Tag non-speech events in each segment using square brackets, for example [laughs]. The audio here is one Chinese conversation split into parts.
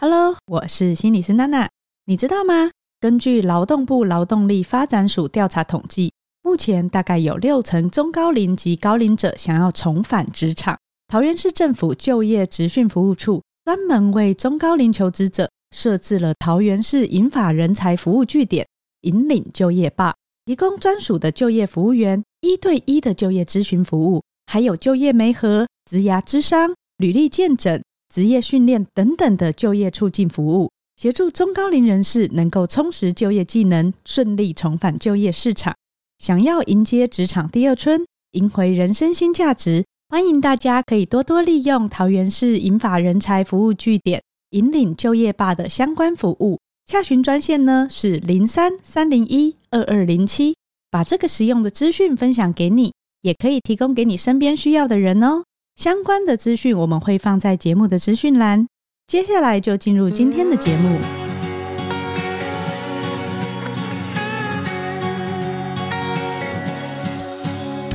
Hello，我是心理师娜娜。你知道吗？根据劳动部劳动力发展署调查统计，目前大概有六成中高龄及高龄者想要重返职场。桃园市政府就业职训服务处专门为中高龄求职者设置了桃园市引法人才服务据点，引领就业吧，提供专属的就业服务员一对一的就业咨询服务，还有就业媒合、职涯咨商、履历健诊。职业训练等等的就业促进服务，协助中高龄人士能够充实就业技能，顺利重返就业市场。想要迎接职场第二春，赢回人生新价值，欢迎大家可以多多利用桃园市银发人才服务据点，引领就业吧的相关服务。下询专线呢是零三三零一二二零七，把这个实用的资讯分享给你，也可以提供给你身边需要的人哦。相关的资讯我们会放在节目的资讯栏。接下来就进入今天的节目。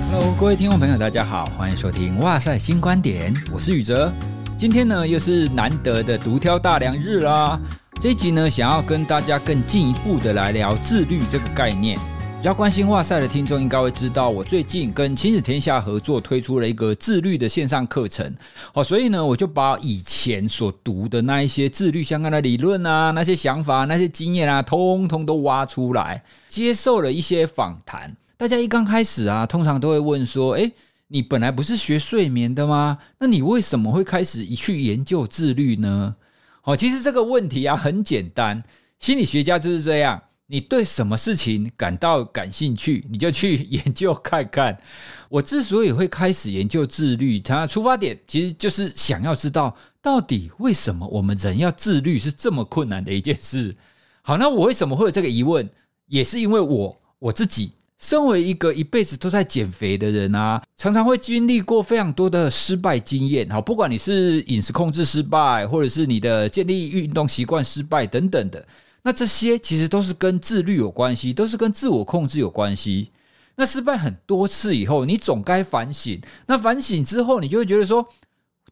Hello，各位听众朋友，大家好，欢迎收听《哇塞新观点》，我是宇哲。今天呢，又是难得的独挑大梁日啦。这一集呢，想要跟大家更进一步的来聊自律这个概念。比较关心哇塞的听众应该会知道，我最近跟亲子天下合作推出了一个自律的线上课程。好，所以呢，我就把以前所读的那一些自律相关的理论啊、那些想法、那些经验啊，通通都挖出来，接受了一些访谈。大家一刚开始啊，通常都会问说：“诶，你本来不是学睡眠的吗？那你为什么会开始去研究自律呢？”好，其实这个问题啊很简单，心理学家就是这样。你对什么事情感到感兴趣，你就去研究看看。[laughs] 我之所以会开始研究自律，它出发点其实就是想要知道，到底为什么我们人要自律是这么困难的一件事。[laughs] 好，那我为什么会有这个疑问？也是因为我我自己身为一个一辈子都在减肥的人啊，常常会经历过非常多的失败经验。好，不管你是饮食控制失败，或者是你的建立运动习惯失败等等的。那这些其实都是跟自律有关系，都是跟自我控制有关系。那失败很多次以后，你总该反省。那反省之后，你就会觉得说，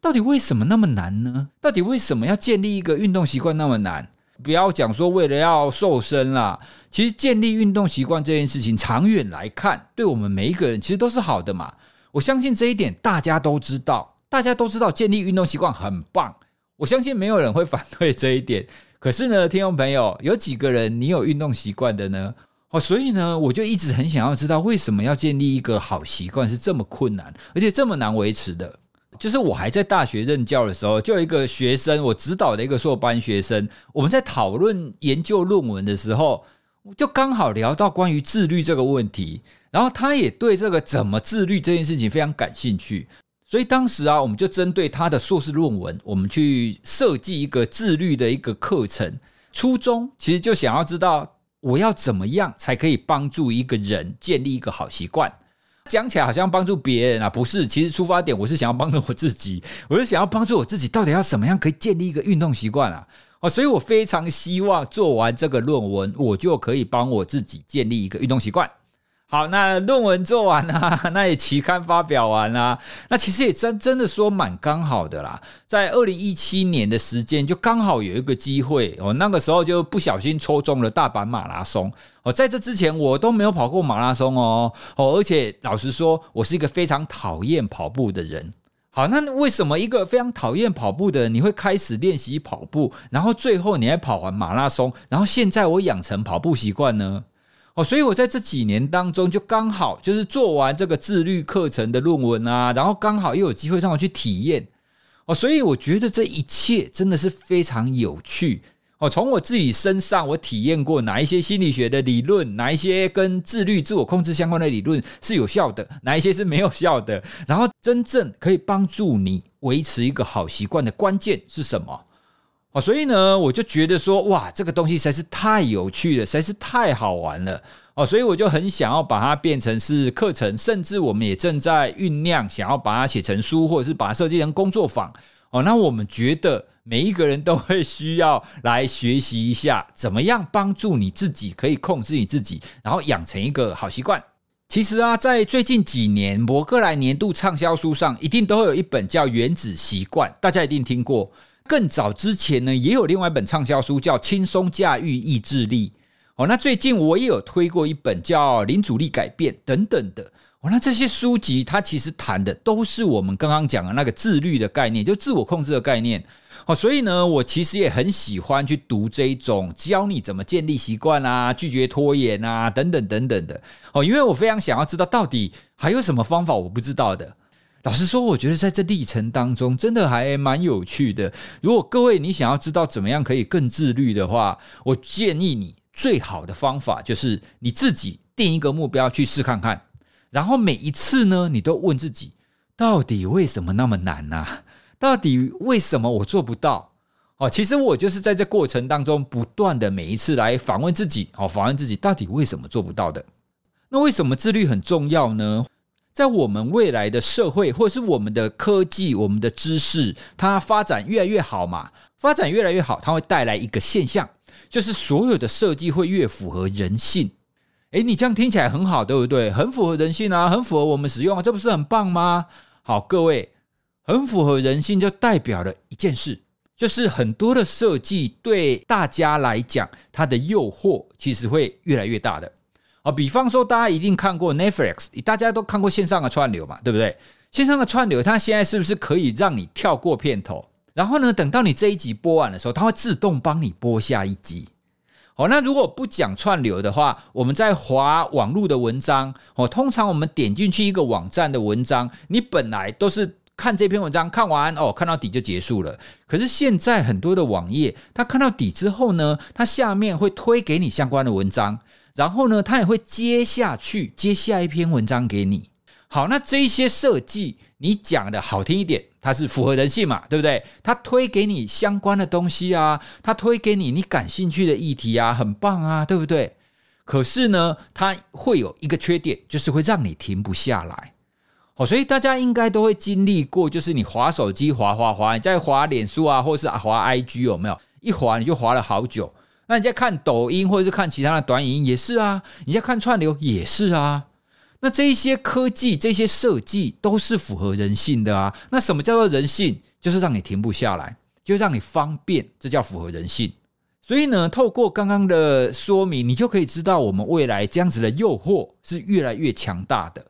到底为什么那么难呢？到底为什么要建立一个运动习惯那么难？不要讲说为了要瘦身啦，其实建立运动习惯这件事情，长远来看，对我们每一个人其实都是好的嘛。我相信这一点大家都知道，大家都知道建立运动习惯很棒。我相信没有人会反对这一点。可是呢，听众朋友，有几个人你有运动习惯的呢？哦，所以呢，我就一直很想要知道，为什么要建立一个好习惯是这么困难，而且这么难维持的。就是我还在大学任教的时候，就有一个学生，我指导的一个硕班学生，我们在讨论研究论文的时候，就刚好聊到关于自律这个问题，然后他也对这个怎么自律这件事情非常感兴趣。所以当时啊，我们就针对他的硕士论文，我们去设计一个自律的一个课程。初衷其实就想要知道，我要怎么样才可以帮助一个人建立一个好习惯。讲起来好像帮助别人啊，不是。其实出发点我是想要帮助我自己，我是想要帮助我自己，到底要怎么样可以建立一个运动习惯啊？哦，所以我非常希望做完这个论文，我就可以帮我自己建立一个运动习惯。好，那论文做完啊，[laughs] 那也期刊发表完啊，那其实也真真的说蛮刚好的啦，在二零一七年的时间就刚好有一个机会哦，那个时候就不小心抽中了大阪马拉松哦，在这之前我都没有跑过马拉松哦哦，而且老实说，我是一个非常讨厌跑步的人。好，那为什么一个非常讨厌跑步的人，你会开始练习跑步，然后最后你还跑完马拉松，然后现在我养成跑步习惯呢？哦，所以我在这几年当中，就刚好就是做完这个自律课程的论文啊，然后刚好又有机会让我去体验。哦，所以我觉得这一切真的是非常有趣。哦，从我自己身上，我体验过哪一些心理学的理论，哪一些跟自律、自我控制相关的理论是有效的，哪一些是没有效的。然后，真正可以帮助你维持一个好习惯的关键是什么？哦，所以呢，我就觉得说，哇，这个东西实在是太有趣了，实在是太好玩了哦，所以我就很想要把它变成是课程，甚至我们也正在酝酿，想要把它写成书，或者是把它设计成工作坊哦。那我们觉得每一个人都会需要来学习一下，怎么样帮助你自己可以控制你自己，然后养成一个好习惯。其实啊，在最近几年，博客来年度畅销书上，一定都会有一本叫《原子习惯》，大家一定听过。更早之前呢，也有另外一本畅销书叫《轻松驾驭意志力》。哦，那最近我也有推过一本叫《零阻力改变》等等的。哦，那这些书籍它其实谈的都是我们刚刚讲的那个自律的概念，就自我控制的概念。哦，所以呢，我其实也很喜欢去读这一种教你怎么建立习惯啊、拒绝拖延啊等等等等的。哦，因为我非常想要知道到底还有什么方法我不知道的。老实说，我觉得在这历程当中，真的还蛮有趣的。如果各位你想要知道怎么样可以更自律的话，我建议你最好的方法就是你自己定一个目标去试看看，然后每一次呢，你都问自己，到底为什么那么难呢？到底为什么我做不到？哦，其实我就是在这过程当中不断的每一次来反问自己，哦，反问自己到底为什么做不到的？那为什么自律很重要呢？在我们未来的社会，或者是我们的科技、我们的知识，它发展越来越好嘛，发展越来越好，它会带来一个现象，就是所有的设计会越符合人性。诶，你这样听起来很好，对不对？很符合人性啊，很符合我们使用啊，这不是很棒吗？好，各位，很符合人性就代表了一件事，就是很多的设计对大家来讲，它的诱惑其实会越来越大的。啊，比方说，大家一定看过 Netflix，大家都看过线上的串流嘛，对不对？线上的串流，它现在是不是可以让你跳过片头？然后呢，等到你这一集播完的时候，它会自动帮你播下一集。好，那如果不讲串流的话，我们在划网络的文章，哦，通常我们点进去一个网站的文章，你本来都是看这篇文章，看完哦，看到底就结束了。可是现在很多的网页，它看到底之后呢，它下面会推给你相关的文章。然后呢，他也会接下去接下一篇文章给你。好，那这一些设计，你讲的好听一点，它是符合人性嘛，对不对？他推给你相关的东西啊，他推给你你感兴趣的议题啊，很棒啊，对不对？可是呢，它会有一个缺点，就是会让你停不下来。好，所以大家应该都会经历过，就是你滑手机滑滑滑，你在滑脸书啊，或是滑 IG 有没有？一滑你就滑了好久。那你在看抖音或者是看其他的短影音也是啊，你在看串流也是啊。那这一些科技、这些设计都是符合人性的啊。那什么叫做人性？就是让你停不下来，就让你方便，这叫符合人性。所以呢，透过刚刚的说明，你就可以知道我们未来这样子的诱惑是越来越强大的。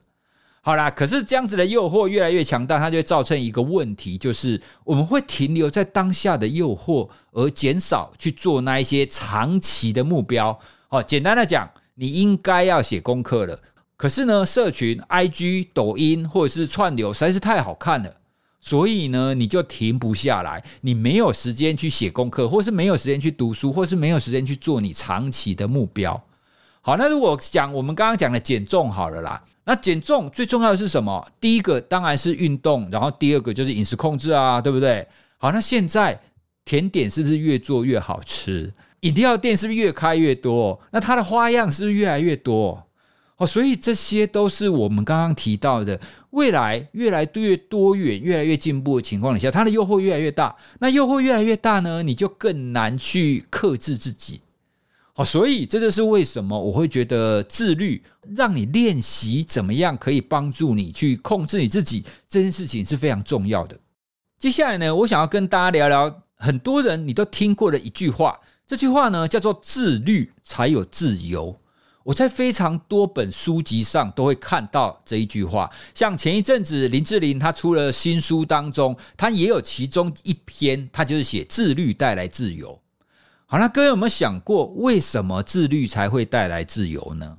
好啦，可是这样子的诱惑越来越强大，它就会造成一个问题，就是我们会停留在当下的诱惑，而减少去做那一些长期的目标。哦，简单的讲，你应该要写功课了，可是呢，社群、IG、抖音或者是串流实在是太好看了，所以呢，你就停不下来，你没有时间去写功课，或是没有时间去读书，或是没有时间去做你长期的目标。好，那如果讲我们刚刚讲的减重好了啦，那减重最重要的是什么？第一个当然是运动，然后第二个就是饮食控制啊，对不对？好，那现在甜点是不是越做越好吃？饮料店是不是越开越多？那它的花样是不是越来越多？哦，所以这些都是我们刚刚提到的，未来越来越多元、越来越进步的情况底下，它的诱惑越来越大。那诱惑越来越大呢，你就更难去克制自己。好，所以这就是为什么我会觉得自律，让你练习怎么样可以帮助你去控制你自己这件事情是非常重要的。接下来呢，我想要跟大家聊聊很多人你都听过的一句话，这句话呢叫做“自律才有自由”。我在非常多本书籍上都会看到这一句话，像前一阵子林志玲她出了新书当中，她也有其中一篇，她就是写“自律带来自由”。好，那各位有没有想过，为什么自律才会带来自由呢？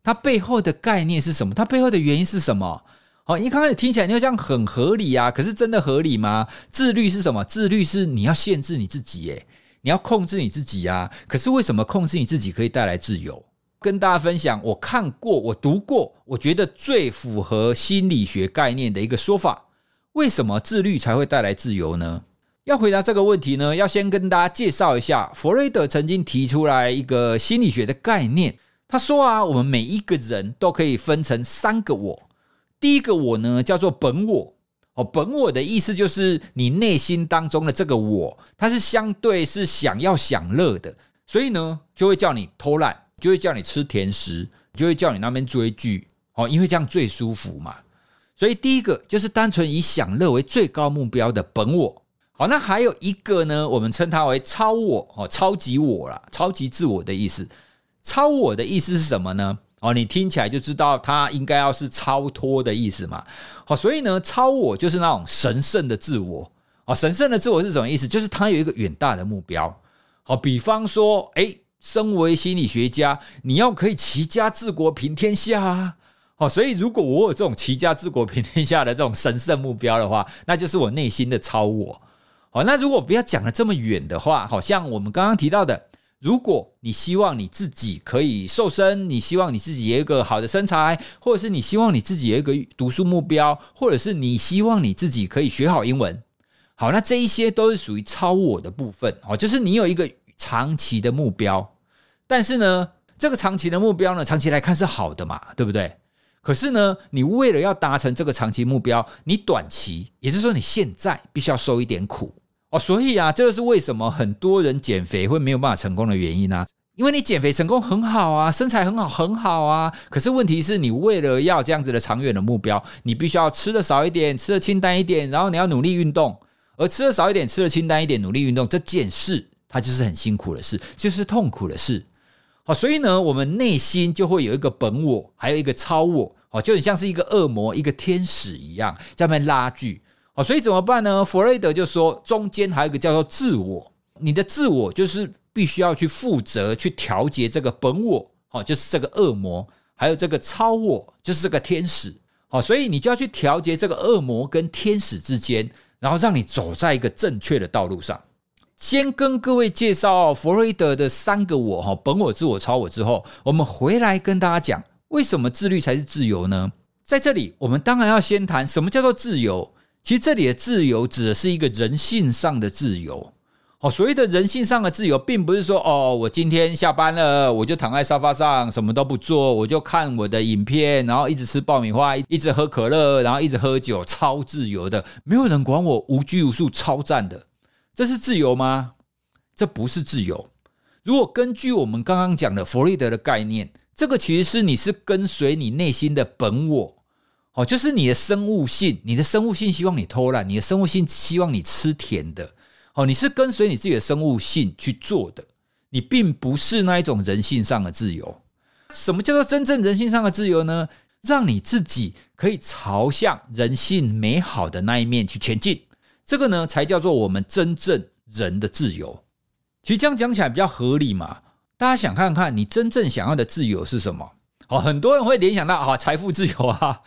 它背后的概念是什么？它背后的原因是什么？好，一开始听起来你好像很合理啊，可是真的合理吗？自律是什么？自律是你要限制你自己，诶，你要控制你自己啊。可是为什么控制你自己可以带来自由？跟大家分享，我看过，我读过，我觉得最符合心理学概念的一个说法。为什么自律才会带来自由呢？要回答这个问题呢，要先跟大家介绍一下，弗洛伊德曾经提出来一个心理学的概念。他说啊，我们每一个人都可以分成三个我。第一个我呢，叫做本我。哦，本我的意思就是你内心当中的这个我，它是相对是想要享乐的，所以呢，就会叫你偷懒，就会叫你吃甜食，就会叫你那边追剧。哦，因为这样最舒服嘛。所以第一个就是单纯以享乐为最高目标的本我。好，那还有一个呢，我们称它为超我哦，超级我啦，超级自我的意思。超我的意思是什么呢？哦，你听起来就知道它应该要是超脱的意思嘛。好，所以呢，超我就是那种神圣的自我。哦，神圣的自我是什么意思？就是它有一个远大的目标。好，比方说，诶，身为心理学家，你要可以齐家治国平天下啊。哦，所以如果我有这种齐家治国平天下的这种神圣目标的话，那就是我内心的超我。好，那如果不要讲得这么远的话，好像我们刚刚提到的，如果你希望你自己可以瘦身，你希望你自己有一个好的身材，或者是你希望你自己有一个读书目标，或者是你希望你自己可以学好英文，好，那这一些都是属于超我的部分哦，就是你有一个长期的目标，但是呢，这个长期的目标呢，长期来看是好的嘛，对不对？可是呢，你为了要达成这个长期目标，你短期，也就是说你现在必须要受一点苦哦。所以啊，这个是为什么很多人减肥会没有办法成功的原因啊。因为你减肥成功很好啊，身材很好很好啊。可是问题是你为了要这样子的长远的目标，你必须要吃的少一点，吃的清淡一点，然后你要努力运动。而吃的少一点，吃的清淡一点，努力运动这件事，它就是很辛苦的事，就是痛苦的事。好，所以呢，我们内心就会有一个本我，还有一个超我，好，就很像是一个恶魔、一个天使一样，在那边拉锯。好，所以怎么办呢？弗洛伊德就说，中间还有一个叫做自我，你的自我就是必须要去负责去调节这个本我，好，就是这个恶魔，还有这个超我，就是这个天使。好，所以你就要去调节这个恶魔跟天使之间，然后让你走在一个正确的道路上。先跟各位介绍弗洛伊德的三个我哈，本我、自我、超我之后，我们回来跟大家讲，为什么自律才是自由呢？在这里，我们当然要先谈什么叫做自由。其实这里的自由指的是一个人性上的自由。哦，所谓的人性上的自由，并不是说哦，我今天下班了，我就躺在沙发上什么都不做，我就看我的影片，然后一直吃爆米花，一直喝可乐，然后一直喝酒，超自由的，没有人管我，无拘无束，超赞的。这是自由吗？这不是自由。如果根据我们刚刚讲的弗洛伊德的概念，这个其实是你是跟随你内心的本我，哦，就是你的生物性，你的生物性希望你偷懒，你的生物性希望你吃甜的，哦，你是跟随你自己的生物性去做的，你并不是那一种人性上的自由。什么叫做真正人性上的自由呢？让你自己可以朝向人性美好的那一面去前进。这个呢，才叫做我们真正人的自由。其实这样讲起来比较合理嘛。大家想看看，你真正想要的自由是什么？哦，很多人会联想到啊，财富自由啊。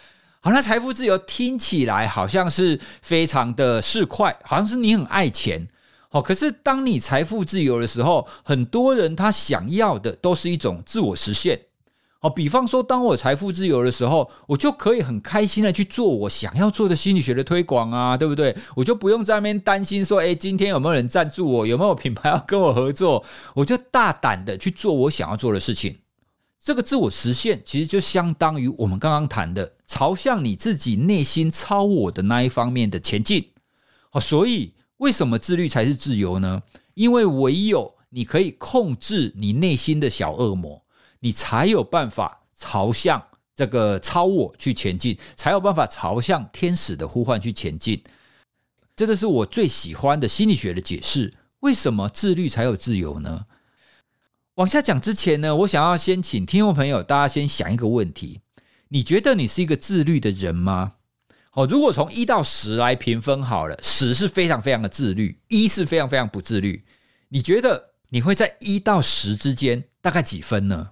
好，那财富自由听起来好像是非常的市侩，好像是你很爱钱。好，可是当你财富自由的时候，很多人他想要的都是一种自我实现。哦，比方说，当我财富自由的时候，我就可以很开心的去做我想要做的心理学的推广啊，对不对？我就不用在那边担心说，诶，今天有没有人赞助我，有没有品牌要跟我合作，我就大胆的去做我想要做的事情。这个自我实现，其实就相当于我们刚刚谈的，朝向你自己内心超我的那一方面的前进。哦，所以为什么自律才是自由呢？因为唯有你可以控制你内心的小恶魔。你才有办法朝向这个超我去前进，才有办法朝向天使的呼唤去前进。这个是我最喜欢的心理学的解释。为什么自律才有自由呢？往下讲之前呢，我想要先请听众朋友大家先想一个问题：你觉得你是一个自律的人吗？好，如果从一到十来评分好了，十是非常非常的自律，一是非常非常不自律。你觉得你会在一到十之间大概几分呢？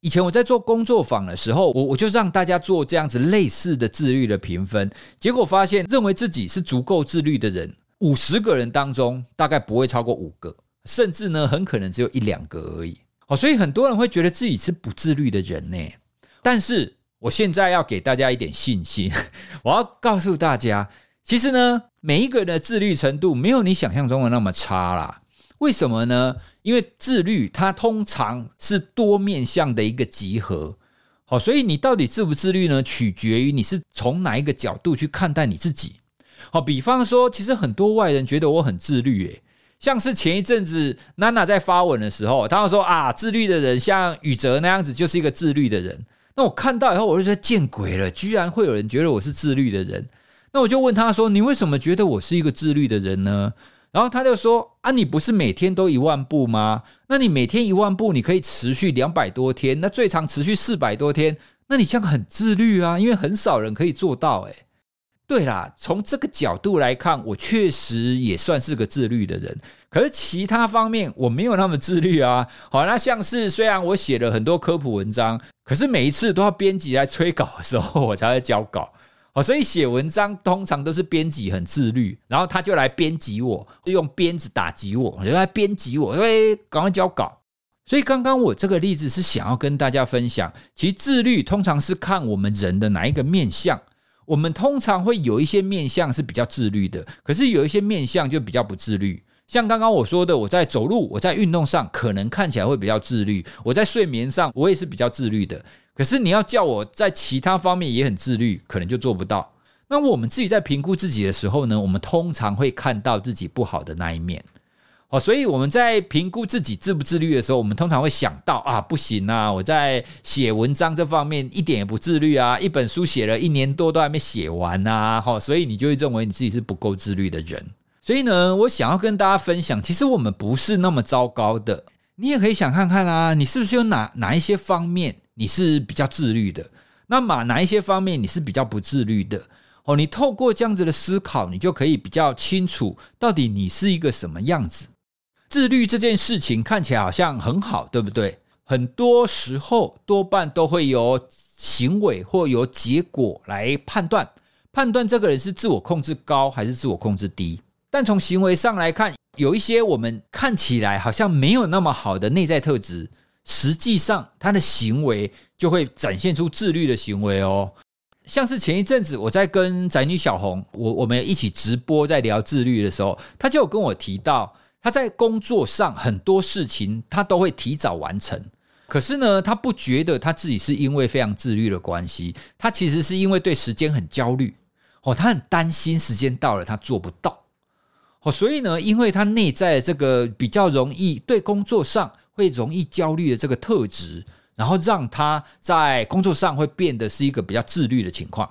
以前我在做工作坊的时候，我我就让大家做这样子类似的自律的评分，结果发现认为自己是足够自律的人，五十个人当中大概不会超过五个，甚至呢很可能只有一两个而已。哦，所以很多人会觉得自己是不自律的人呢。但是我现在要给大家一点信心，[laughs] 我要告诉大家，其实呢每一个人的自律程度没有你想象中的那么差啦。为什么呢？因为自律它通常是多面向的一个集合，好，所以你到底自不自律呢？取决于你是从哪一个角度去看待你自己。好，比方说，其实很多外人觉得我很自律，诶，像是前一阵子娜娜在发文的时候，他们说啊，自律的人像宇哲那样子就是一个自律的人。那我看到以后，我就觉得见鬼了，居然会有人觉得我是自律的人。那我就问他说：“你为什么觉得我是一个自律的人呢？”然后他就说：“啊，你不是每天都一万步吗？那你每天一万步，你可以持续两百多天，那最长持续四百多天，那你这样很自律啊，因为很少人可以做到。”诶，对啦，从这个角度来看，我确实也算是个自律的人。可是其他方面我没有那么自律啊。[laughs] 好，那像是虽然我写了很多科普文章，可是每一次都要编辑来催稿的时候，我才会交稿。[laughs] 哦，所以写文章通常都是编辑很自律，然后他就来编辑我，用鞭子打击我，就来编辑我，哎，赶快交稿。所以刚刚我这个例子是想要跟大家分享，其实自律通常是看我们人的哪一个面相。我们通常会有一些面相是比较自律的，可是有一些面相就比较不自律。像刚刚我说的，我在走路、我在运动上可能看起来会比较自律，我在睡眠上我也是比较自律的。可是你要叫我在其他方面也很自律，可能就做不到。那我们自己在评估自己的时候呢，我们通常会看到自己不好的那一面。哦，所以我们在评估自己自不自律的时候，我们通常会想到啊，不行啊，我在写文章这方面一点也不自律啊，一本书写了一年多都还没写完啊，哈，所以你就会认为你自己是不够自律的人。所以呢，我想要跟大家分享，其实我们不是那么糟糕的。你也可以想看看啊，你是不是有哪哪一些方面？你是比较自律的，那么哪一些方面你是比较不自律的？哦，你透过这样子的思考，你就可以比较清楚，到底你是一个什么样子。自律这件事情看起来好像很好，对不对？很多时候多半都会由行为或由结果来判断，判断这个人是自我控制高还是自我控制低。但从行为上来看，有一些我们看起来好像没有那么好的内在特质。实际上，他的行为就会展现出自律的行为哦。像是前一阵子我在跟宅女小红，我我们一起直播在聊自律的时候，他就跟我提到，他在工作上很多事情他都会提早完成。可是呢，他不觉得他自己是因为非常自律的关系，他其实是因为对时间很焦虑哦，他很担心时间到了他做不到哦，所以呢，因为他内在这个比较容易对工作上。会容易焦虑的这个特质，然后让他在工作上会变得是一个比较自律的情况。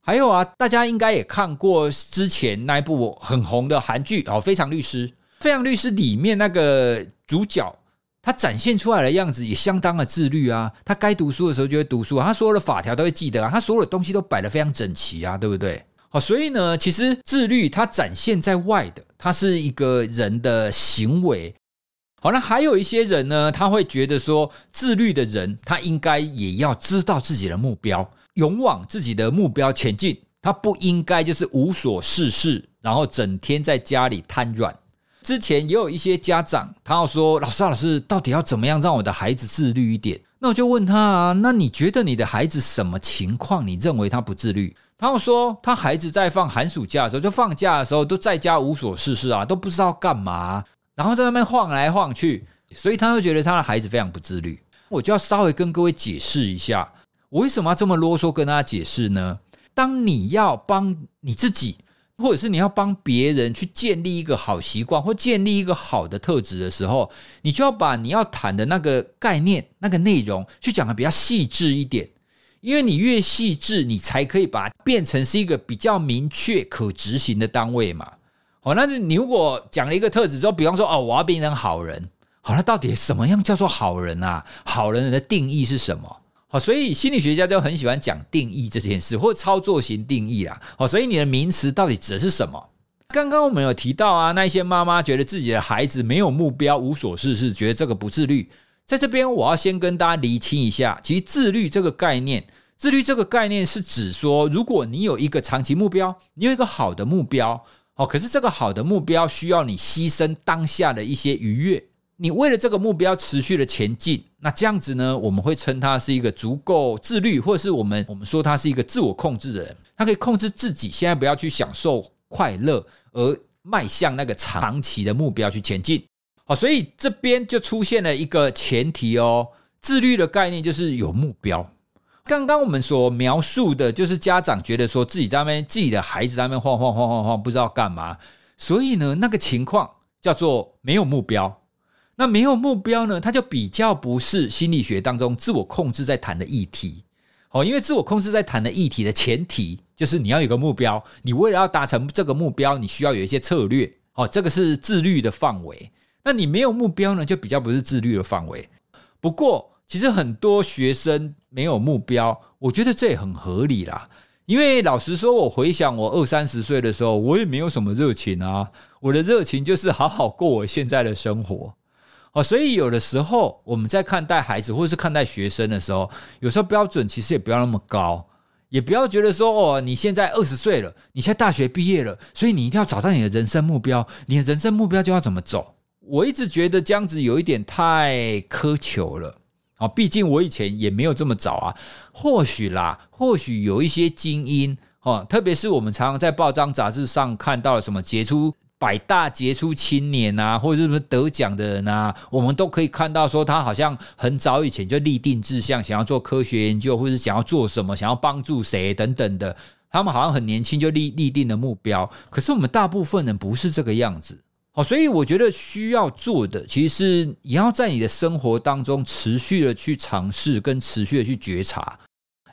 还有啊，大家应该也看过之前那一部很红的韩剧哦，《非常律师》。《飞扬律师》里面那个主角，他展现出来的样子也相当的自律啊。他该读书的时候就会读书，他所有的法条都会记得啊，他所有的东西都摆得非常整齐啊，对不对？好，所以呢，其实自律它展现在外的，它是一个人的行为。好，那还有一些人呢，他会觉得说，自律的人他应该也要知道自己的目标，勇往自己的目标前进。他不应该就是无所事事，然后整天在家里瘫软。之前也有一些家长，他要说：“老师，老师，到底要怎么样让我的孩子自律一点？”那我就问他啊：“那你觉得你的孩子什么情况？你认为他不自律？”他要说：“他孩子在放寒暑假的时候，就放假的时候都在家无所事事啊，都不知道干嘛。”然后在那边晃来晃去，所以他会觉得他的孩子非常不自律。我就要稍微跟各位解释一下，我为什么要这么啰嗦跟大家解释呢？当你要帮你自己，或者是你要帮别人去建立一个好习惯，或建立一个好的特质的时候，你就要把你要谈的那个概念、那个内容去讲的比较细致一点，因为你越细致，你才可以把它变成是一个比较明确、可执行的单位嘛。哦，那你如果讲了一个特质之后，比方说哦，我要变成好人，好，那到底什么样叫做好人啊？好人的定义是什么？好，所以心理学家就很喜欢讲定义这件事，或操作型定义啦。好，所以你的名词到底指的是什么？刚刚我们有提到啊，那一些妈妈觉得自己的孩子没有目标、无所事事，觉得这个不自律。在这边，我要先跟大家厘清一下，其实自律这个概念，自律这个概念是指说，如果你有一个长期目标，你有一个好的目标。哦，可是这个好的目标需要你牺牲当下的一些愉悦，你为了这个目标持续的前进，那这样子呢，我们会称他是一个足够自律，或者是我们我们说他是一个自我控制的人，他可以控制自己，现在不要去享受快乐，而迈向那个长期的目标去前进。好，所以这边就出现了一个前提哦，自律的概念就是有目标。刚刚我们所描述的，就是家长觉得说自己在那边，自己的孩子在那边晃晃晃晃晃，不知道干嘛。所以呢，那个情况叫做没有目标。那没有目标呢，它就比较不是心理学当中自我控制在谈的议题。哦，因为自我控制在谈的议题的前提就是你要有个目标，你为了要达成这个目标，你需要有一些策略。哦，这个是自律的范围。那你没有目标呢，就比较不是自律的范围。不过，其实很多学生没有目标，我觉得这也很合理啦。因为老实说，我回想我二三十岁的时候，我也没有什么热情啊。我的热情就是好好过我现在的生活。哦，所以有的时候我们在看待孩子或者是看待学生的时候，有时候标准其实也不要那么高，也不要觉得说哦，你现在二十岁了，你现在大学毕业了，所以你一定要找到你的人生目标，你的人生目标就要怎么走。我一直觉得这样子有一点太苛求了。啊，毕竟我以前也没有这么早啊。或许啦，或许有一些精英哦，特别是我们常常在报章杂志上看到了什么杰出百大杰出青年啊，或者是什么得奖的人啊，我们都可以看到说他好像很早以前就立定志向，想要做科学研究，或者想要做什么，想要帮助谁等等的。他们好像很年轻就立立定了目标，可是我们大部分人不是这个样子。哦，所以我觉得需要做的，其实是你要在你的生活当中持续的去尝试，跟持续的去觉察。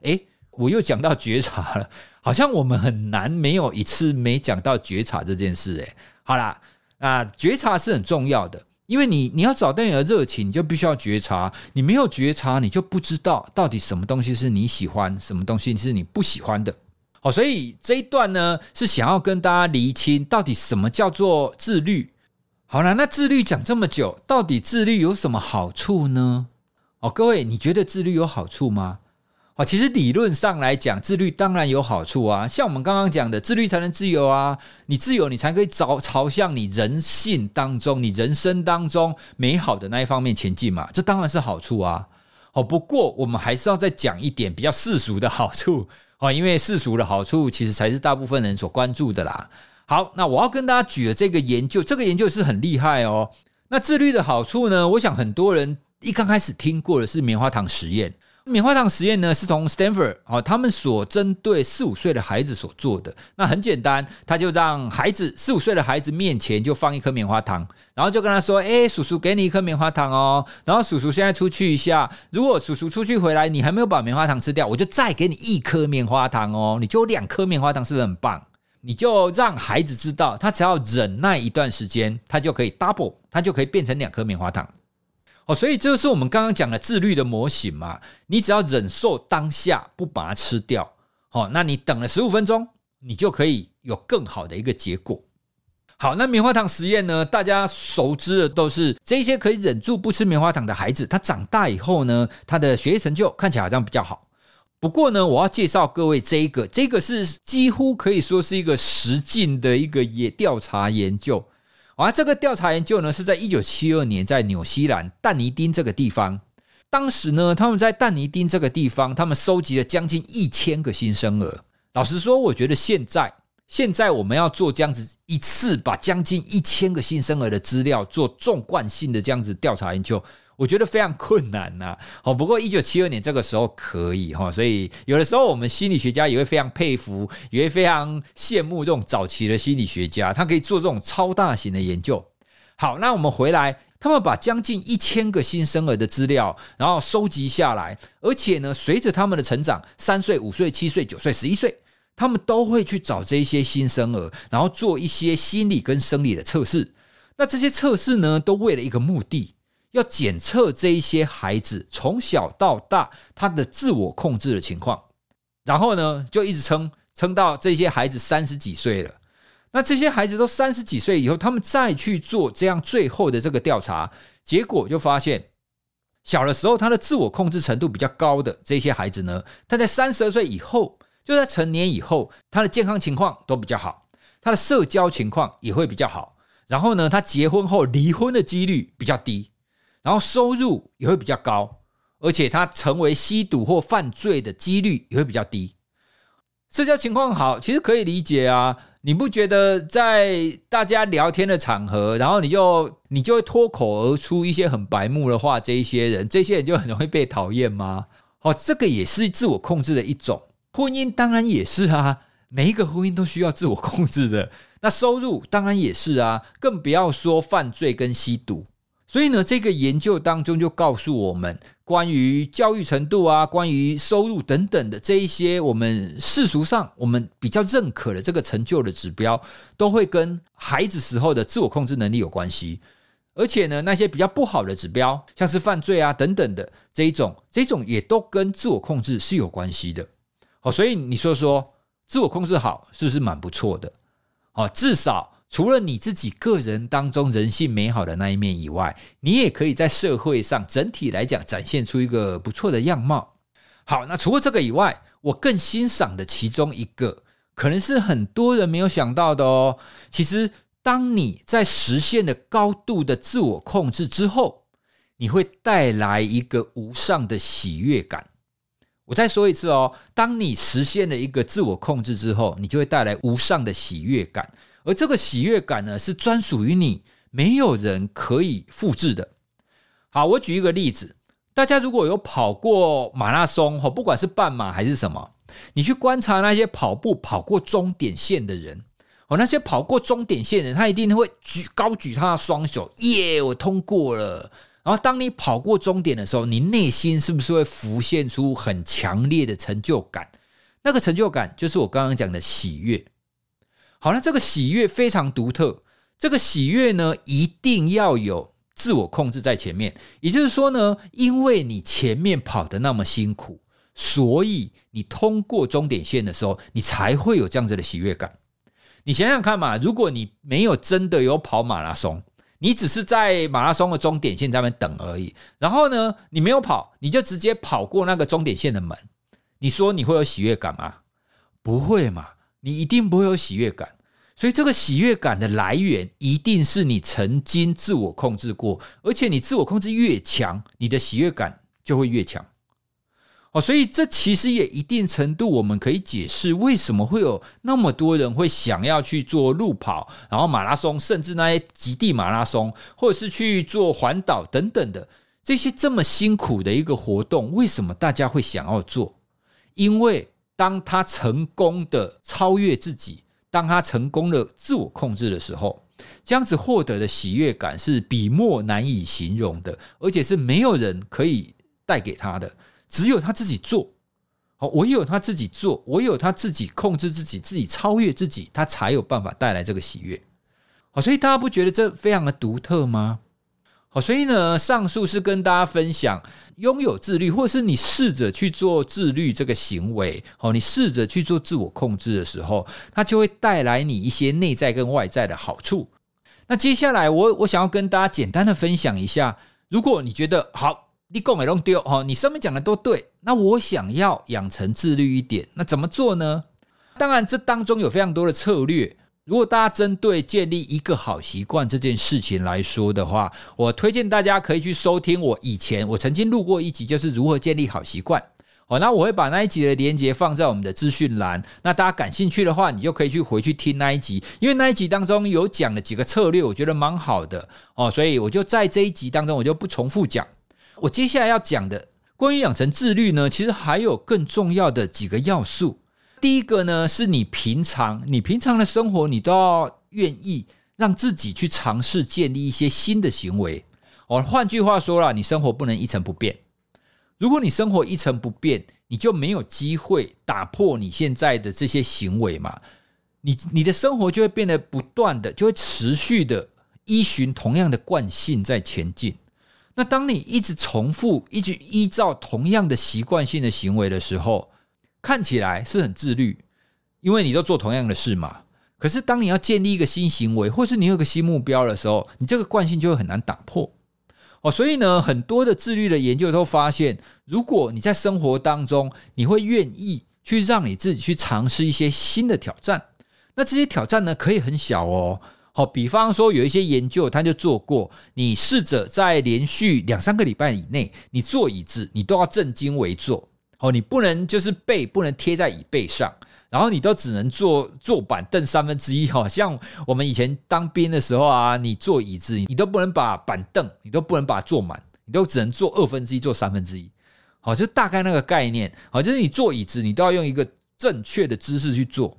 诶，我又讲到觉察了，好像我们很难没有一次没讲到觉察这件事。诶，好啦，啊觉察是很重要的，因为你你要找到你的热情，你就必须要觉察。你没有觉察，你就不知道到底什么东西是你喜欢，什么东西是你不喜欢的。好，所以这一段呢，是想要跟大家厘清，到底什么叫做自律。好了，那自律讲这么久，到底自律有什么好处呢？哦，各位，你觉得自律有好处吗？啊，其实理论上来讲，自律当然有好处啊。像我们刚刚讲的，自律才能自由啊。你自由，你才可以朝朝向你人性当中、你人生当中美好的那一方面前进嘛。这当然是好处啊。哦，不过我们还是要再讲一点比较世俗的好处 [laughs] 哦，因为世俗的好处其实才是大部分人所关注的啦。好，那我要跟大家举的这个研究，这个研究是很厉害哦。那自律的好处呢？我想很多人一刚开始听过的是棉花糖实验。棉花糖实验呢，是从 Stanford 哦，他们所针对四五岁的孩子所做的。那很简单，他就让孩子四五岁的孩子面前就放一颗棉花糖，然后就跟他说：“诶，叔叔给你一颗棉花糖哦。然后叔叔现在出去一下，如果叔叔出去回来，你还没有把棉花糖吃掉，我就再给你一颗棉花糖哦。你就两颗棉花糖，是不是很棒？”你就让孩子知道，他只要忍耐一段时间，他就可以 double，他就可以变成两颗棉花糖。哦，所以这就是我们刚刚讲的自律的模型嘛。你只要忍受当下，不把它吃掉，好，那你等了十五分钟，你就可以有更好的一个结果。好，那棉花糖实验呢，大家熟知的都是这些可以忍住不吃棉花糖的孩子，他长大以后呢，他的学业成就看起来好像比较好。不过呢，我要介绍各位这一个，这个是几乎可以说是一个实境的一个也调查研究。而这个调查研究呢，是在一九七二年在纽西兰但尼丁这个地方。当时呢，他们在但尼丁这个地方，他们收集了将近一千个新生儿。老实说，我觉得现在现在我们要做这样子一次，把将近一千个新生儿的资料做纵贯性的这样子调查研究。我觉得非常困难呐，哦，不过一九七二年这个时候可以哈，所以有的时候我们心理学家也会非常佩服，也会非常羡慕这种早期的心理学家，他可以做这种超大型的研究。好，那我们回来，他们把将近一千个新生儿的资料，然后收集下来，而且呢，随着他们的成长，三岁、五岁、七岁、九岁、十一岁，他们都会去找这些新生儿，然后做一些心理跟生理的测试。那这些测试呢，都为了一个目的。要检测这一些孩子从小到大他的自我控制的情况，然后呢，就一直撑撑到这些孩子三十几岁了。那这些孩子都三十几岁以后，他们再去做这样最后的这个调查，结果就发现，小的时候他的自我控制程度比较高的这些孩子呢，他在三十二岁以后，就在成年以后，他的健康情况都比较好，他的社交情况也会比较好。然后呢，他结婚后离婚的几率比较低。然后收入也会比较高，而且他成为吸毒或犯罪的几率也会比较低。社交情况好，其实可以理解啊。你不觉得在大家聊天的场合，然后你就你就会脱口而出一些很白目的话，这一些人，这些人就很容易被讨厌吗？哦，这个也是自我控制的一种。婚姻当然也是啊，每一个婚姻都需要自我控制的。那收入当然也是啊，更不要说犯罪跟吸毒。所以呢，这个研究当中就告诉我们，关于教育程度啊，关于收入等等的这一些，我们世俗上我们比较认可的这个成就的指标，都会跟孩子时候的自我控制能力有关系。而且呢，那些比较不好的指标，像是犯罪啊等等的这一种，这种也都跟自我控制是有关系的。好，所以你说说，自我控制好是不是蛮不错的？好，至少。除了你自己个人当中人性美好的那一面以外，你也可以在社会上整体来讲展现出一个不错的样貌。好，那除了这个以外，我更欣赏的其中一个，可能是很多人没有想到的哦。其实，当你在实现了高度的自我控制之后，你会带来一个无上的喜悦感。我再说一次哦，当你实现了一个自我控制之后，你就会带来无上的喜悦感。而这个喜悦感呢，是专属于你，没有人可以复制的。好，我举一个例子，大家如果有跑过马拉松，不管是半马还是什么，你去观察那些跑步跑过终点线的人，哦，那些跑过终点线的人，他一定会举高举他的双手，耶，我通过了。然后当你跑过终点的时候，你内心是不是会浮现出很强烈的成就感？那个成就感就是我刚刚讲的喜悦。好，那这个喜悦非常独特。这个喜悦呢，一定要有自我控制在前面。也就是说呢，因为你前面跑得那么辛苦，所以你通过终点线的时候，你才会有这样子的喜悦感。你想想看嘛，如果你没有真的有跑马拉松，你只是在马拉松的终点线在那边等而已，然后呢，你没有跑，你就直接跑过那个终点线的门，你说你会有喜悦感吗？不会嘛。你一定不会有喜悦感，所以这个喜悦感的来源一定是你曾经自我控制过，而且你自我控制越强，你的喜悦感就会越强。哦，所以这其实也一定程度我们可以解释为什么会有那么多人会想要去做路跑，然后马拉松，甚至那些极地马拉松，或者是去做环岛等等的这些这么辛苦的一个活动，为什么大家会想要做？因为当他成功的超越自己，当他成功的自我控制的时候，这样子获得的喜悦感是笔墨难以形容的，而且是没有人可以带给他的，只有他自己做。好，唯有他自己做，唯有他自己控制自己，自己超越自己，他才有办法带来这个喜悦。好，所以大家不觉得这非常的独特吗？好，所以呢，上述是跟大家分享。拥有自律，或者是你试着去做自律这个行为，好，你试着去做自我控制的时候，它就会带来你一些内在跟外在的好处。那接下来，我我想要跟大家简单的分享一下，如果你觉得好，你讲的都对哦，你上面讲的都对，那我想要养成自律一点，那怎么做呢？当然，这当中有非常多的策略。如果大家针对建立一个好习惯这件事情来说的话，我推荐大家可以去收听我以前我曾经录过一集，就是如何建立好习惯。好，那我会把那一集的连接放在我们的资讯栏。那大家感兴趣的话，你就可以去回去听那一集，因为那一集当中有讲了几个策略，我觉得蛮好的哦，所以我就在这一集当中我就不重复讲。我接下来要讲的关于养成自律呢，其实还有更重要的几个要素。第一个呢，是你平常你平常的生活，你都要愿意让自己去尝试建立一些新的行为。哦，换句话说啦，你生活不能一成不变。如果你生活一成不变，你就没有机会打破你现在的这些行为嘛。你你的生活就会变得不断的，就会持续的依循同样的惯性在前进。那当你一直重复，一直依照同样的习惯性的行为的时候，看起来是很自律，因为你都做同样的事嘛。可是当你要建立一个新行为，或是你有个新目标的时候，你这个惯性就会很难打破哦。所以呢，很多的自律的研究都发现，如果你在生活当中，你会愿意去让你自己去尝试一些新的挑战，那这些挑战呢，可以很小哦。好，比方说有一些研究，他就做过，你试着在连续两三个礼拜以内，你坐椅子，你都要正襟危坐。哦，你不能就是背不能贴在椅背上，然后你都只能坐坐板凳三分之一。好像我们以前当兵的时候啊，你坐椅子，你都不能把板凳，你都不能把它坐满，你都只能坐二分之一，坐三分之一。好，就大概那个概念。好，就是你坐椅子，你都要用一个正确的姿势去坐。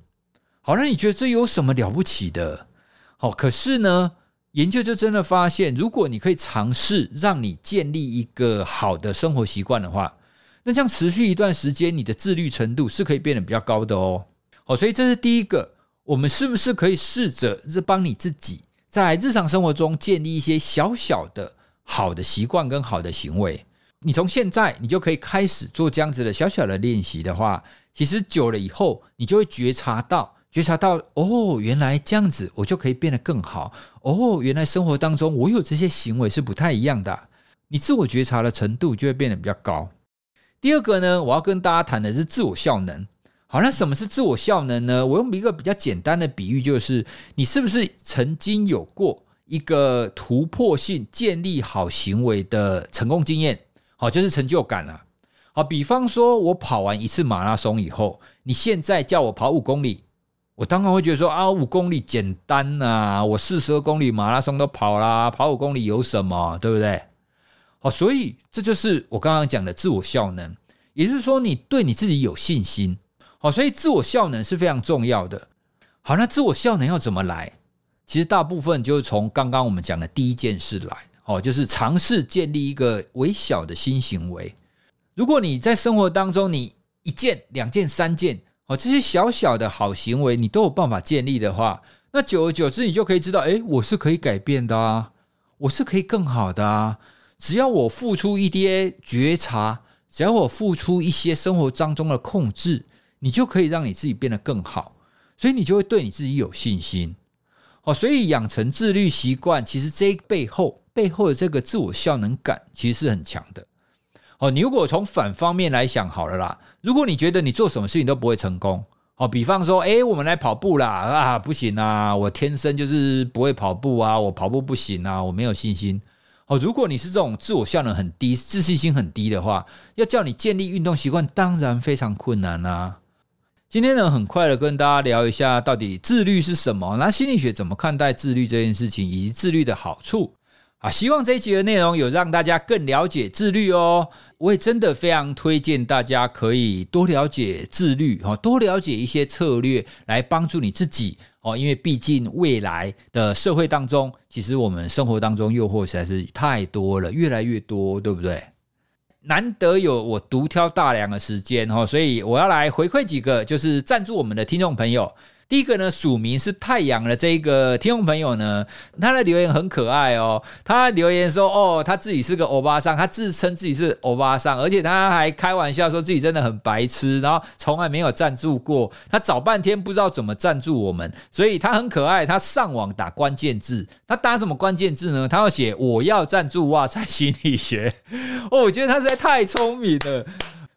好，那你觉得这有什么了不起的？好，可是呢，研究就真的发现，如果你可以尝试让你建立一个好的生活习惯的话，那这样持续一段时间，你的自律程度是可以变得比较高的哦。好，所以这是第一个，我们是不是可以试着是帮你自己在日常生活中建立一些小小的好的习惯跟好的行为？你从现在你就可以开始做这样子的小小的练习的话，其实久了以后，你就会觉察到。觉察到哦，原来这样子我就可以变得更好哦。原来生活当中我有这些行为是不太一样的，你自我觉察的程度就会变得比较高。第二个呢，我要跟大家谈的是自我效能。好，那什么是自我效能呢？我用一个比较简单的比喻，就是你是不是曾经有过一个突破性建立好行为的成功经验？好，就是成就感啊。好，比方说我跑完一次马拉松以后，你现在叫我跑五公里。我当然会觉得说啊，五公里简单呐，我四十二公里马拉松都跑啦，跑五公里有什么，对不对？好，所以这就是我刚刚讲的自我效能，也就是说你对你自己有信心。好，所以自我效能是非常重要的。好，那自我效能要怎么来？其实大部分就是从刚刚我们讲的第一件事来，哦，就是尝试建立一个微小的新行为。如果你在生活当中，你一件、两件、三件。哦，这些小小的好行为你都有办法建立的话，那久而久之，你就可以知道，诶，我是可以改变的啊，我是可以更好的啊。只要我付出一些觉察，只要我付出一些生活当中的控制，你就可以让你自己变得更好。所以你就会对你自己有信心。哦，所以养成自律习惯，其实这背后背后的这个自我效能感，其实是很强的。哦，你如果从反方面来想好了啦，如果你觉得你做什么事情都不会成功，哦，比方说，诶，我们来跑步啦，啊，不行啊，我天生就是不会跑步啊，我跑步不行啊，我没有信心。哦，如果你是这种自我效能很低、自信心很低的话，要叫你建立运动习惯，当然非常困难啊。今天呢，很快的跟大家聊一下，到底自律是什么？那心理学怎么看待自律这件事情，以及自律的好处？啊，希望这一集的内容有让大家更了解自律哦。我也真的非常推荐大家可以多了解自律，哈多了解一些策略来帮助你自己哦。因为毕竟未来的社会当中，其实我们生活当中诱惑实在是太多了，越来越多，对不对？难得有我独挑大梁的时间哦，所以我要来回馈几个，就是赞助我们的听众朋友。第一个呢，署名是太阳的这个听众朋友呢，他的留言很可爱哦。他留言说：“哦，他自己是个欧巴桑，他自称自己是欧巴桑，而且他还开玩笑说自己真的很白痴，然后从来没有赞助过。他找半天不知道怎么赞助我们，所以他很可爱。他上网打关键字，他打什么关键字呢？他要写我要赞助哇塞心理学。哦，我觉得他实在太聪明了。”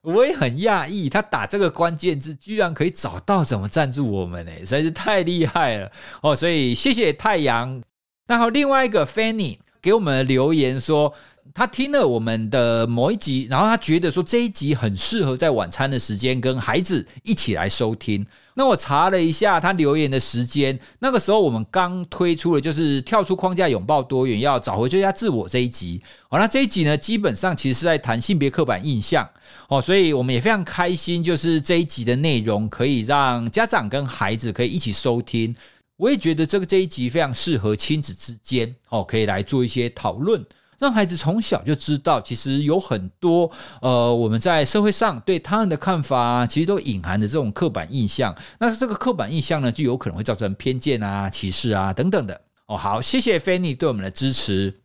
我也很讶异，他打这个关键字居然可以找到怎么赞助我们呢？实在是太厉害了哦！所以谢谢太阳。然后另外一个 Fanny 给我们留言说，他听了我们的某一集，然后他觉得说这一集很适合在晚餐的时间跟孩子一起来收听。那我查了一下他留言的时间，那个时候我们刚推出了就是跳出框架拥抱多元，要找回最佳自我这一集。好，那这一集呢，基本上其实是在谈性别刻板印象哦，所以我们也非常开心，就是这一集的内容可以让家长跟孩子可以一起收听。我也觉得这个这一集非常适合亲子之间哦，可以来做一些讨论。让孩子从小就知道，其实有很多呃，我们在社会上对他人的看法啊，其实都隐含着这种刻板印象。那这个刻板印象呢，就有可能会造成偏见啊、歧视啊等等的。哦，好，谢谢 Fanny 对我们的支持。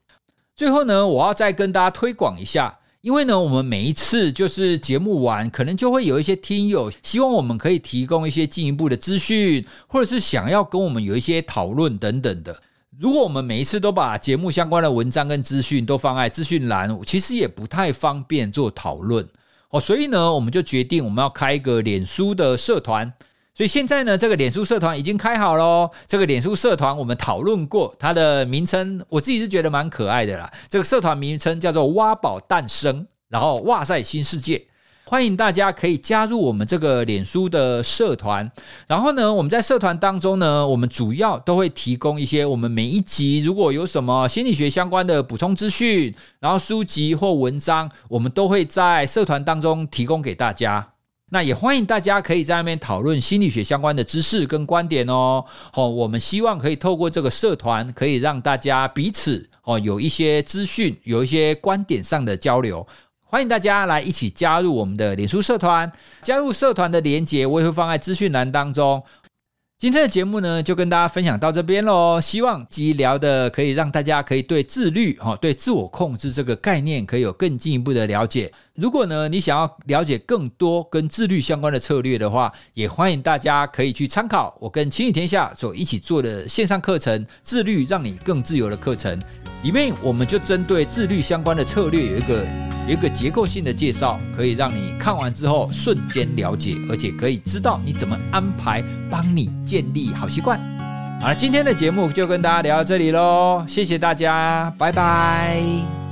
最后呢，我要再跟大家推广一下，因为呢，我们每一次就是节目完，可能就会有一些听友希望我们可以提供一些进一步的资讯，或者是想要跟我们有一些讨论等等的。如果我们每一次都把节目相关的文章跟资讯都放在资讯栏，其实也不太方便做讨论哦。所以呢，我们就决定我们要开一个脸书的社团。所以现在呢，这个脸书社团已经开好喽。这个脸书社团我们讨论过，它的名称我自己是觉得蛮可爱的啦。这个社团名称叫做“挖宝诞生”，然后哇塞新世界。欢迎大家可以加入我们这个脸书的社团，然后呢，我们在社团当中呢，我们主要都会提供一些我们每一集如果有什么心理学相关的补充资讯，然后书籍或文章，我们都会在社团当中提供给大家。那也欢迎大家可以在那边讨论心理学相关的知识跟观点哦。哦，我们希望可以透过这个社团，可以让大家彼此哦有一些资讯，有一些观点上的交流。欢迎大家来一起加入我们的脸书社团，加入社团的连结我也会放在资讯栏当中。今天的节目呢，就跟大家分享到这边喽。希望及聊的可以让大家可以对自律、哈，对自我控制这个概念可以有更进一步的了解。如果呢，你想要了解更多跟自律相关的策略的话，也欢迎大家可以去参考我跟亲子天下所一起做的线上课程《自律让你更自由》的课程。里面我们就针对自律相关的策略有一个。有一个结构性的介绍，可以让你看完之后瞬间了解，而且可以知道你怎么安排，帮你建立好习惯。好了，今天的节目就跟大家聊到这里喽，谢谢大家，拜拜。